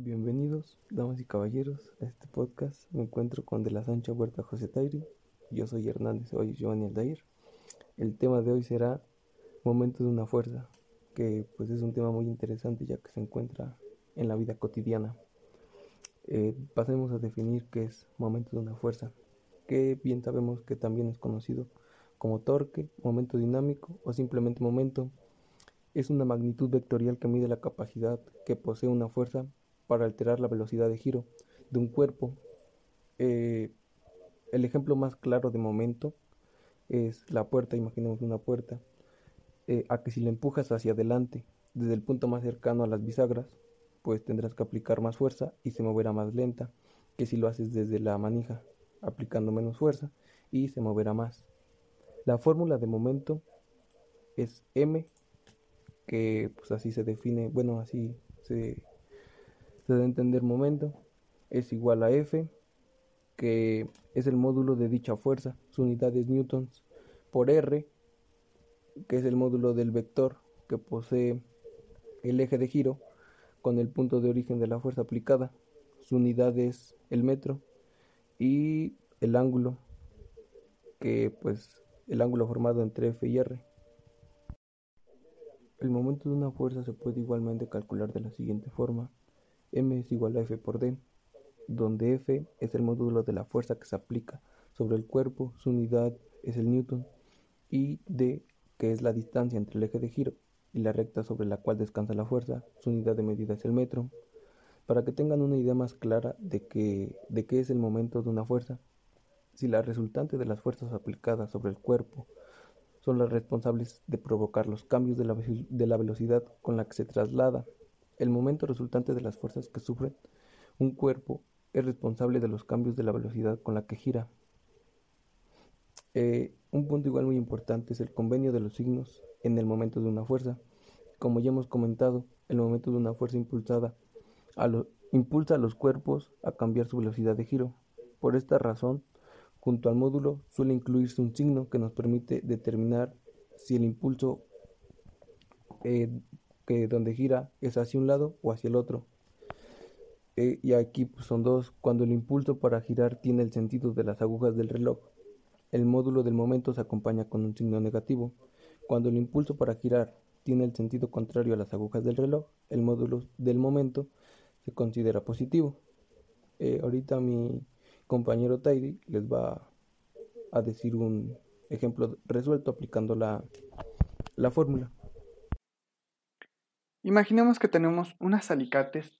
Bienvenidos, damas y caballeros, a este podcast. Me encuentro con De la Sancha Huerta José Tairi. Yo soy Hernández, hoy Giovanni Aldair. El tema de hoy será Momento de una fuerza, que pues es un tema muy interesante ya que se encuentra en la vida cotidiana. Eh, pasemos a definir qué es momento de una fuerza, que bien sabemos que también es conocido como torque, momento dinámico o simplemente momento. Es una magnitud vectorial que mide la capacidad que posee una fuerza para alterar la velocidad de giro de un cuerpo. Eh, el ejemplo más claro de momento es la puerta, imaginemos una puerta, eh, a que si la empujas hacia adelante desde el punto más cercano a las bisagras, pues tendrás que aplicar más fuerza y se moverá más lenta que si lo haces desde la manija, aplicando menos fuerza y se moverá más. La fórmula de momento es M, que pues así se define, bueno, así se se da entender momento, es igual a F, que es el módulo de dicha fuerza, su unidad es newtons, por R, que es el módulo del vector que posee el eje de giro con el punto de origen de la fuerza aplicada, su unidad es el metro, y el ángulo, que pues el ángulo formado entre F y R. El momento de una fuerza se puede igualmente calcular de la siguiente forma m es igual a f por d, donde f es el módulo de la fuerza que se aplica sobre el cuerpo, su unidad es el newton, y d, que es la distancia entre el eje de giro y la recta sobre la cual descansa la fuerza, su unidad de medida es el metro. Para que tengan una idea más clara de, que, de qué es el momento de una fuerza, si la resultante de las fuerzas aplicadas sobre el cuerpo son las responsables de provocar los cambios de la, de la velocidad con la que se traslada el momento resultante de las fuerzas que sufre un cuerpo es responsable de los cambios de la velocidad con la que gira. Eh, un punto igual muy importante es el convenio de los signos en el momento de una fuerza. Como ya hemos comentado, el momento de una fuerza impulsada impulsa a los cuerpos a cambiar su velocidad de giro. Por esta razón, junto al módulo suele incluirse un signo que nos permite determinar si el impulso eh, que donde gira es hacia un lado o hacia el otro. Eh, y aquí pues, son dos. Cuando el impulso para girar tiene el sentido de las agujas del reloj, el módulo del momento se acompaña con un signo negativo. Cuando el impulso para girar tiene el sentido contrario a las agujas del reloj, el módulo del momento se considera positivo. Eh, ahorita mi compañero Tidy les va a decir un ejemplo resuelto aplicando la, la fórmula. Imaginemos que tenemos unas alicates,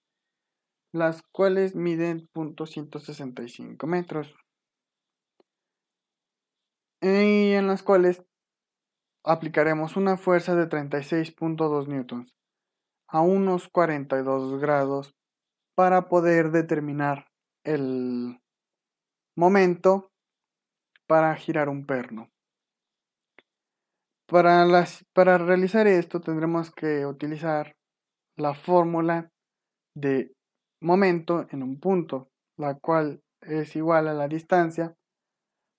las cuales miden .165 metros y en las cuales aplicaremos una fuerza de 36.2 newtons a unos 42 grados para poder determinar el momento para girar un perno. Para, para realizar esto tendremos que utilizar la fórmula de momento en un punto, la cual es igual a la distancia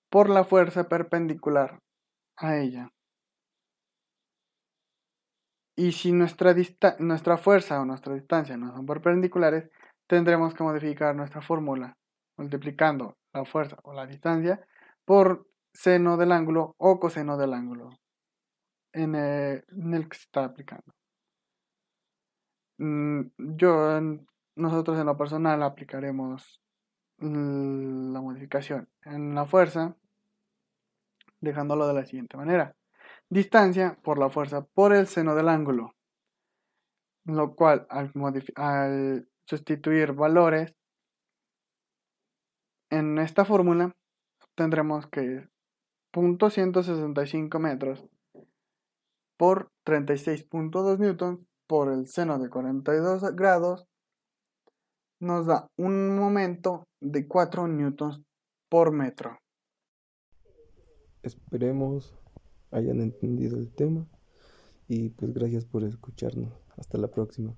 por la fuerza perpendicular a ella. Y si nuestra, nuestra fuerza o nuestra distancia no son perpendiculares, tendremos que modificar nuestra fórmula multiplicando la fuerza o la distancia por seno del ángulo o coseno del ángulo en el, en el que se está aplicando. Mm, yo, nosotros en lo personal aplicaremos la modificación en la fuerza, dejándolo de la siguiente manera. Distancia por la fuerza por el seno del ángulo, lo cual al, sustituir valores en esta fórmula tendremos que .165 metros por 36.2 newtons por el seno de 42 grados nos da un momento de 4 newtons por metro. Esperemos hayan entendido el tema y pues gracias por escucharnos. Hasta la próxima.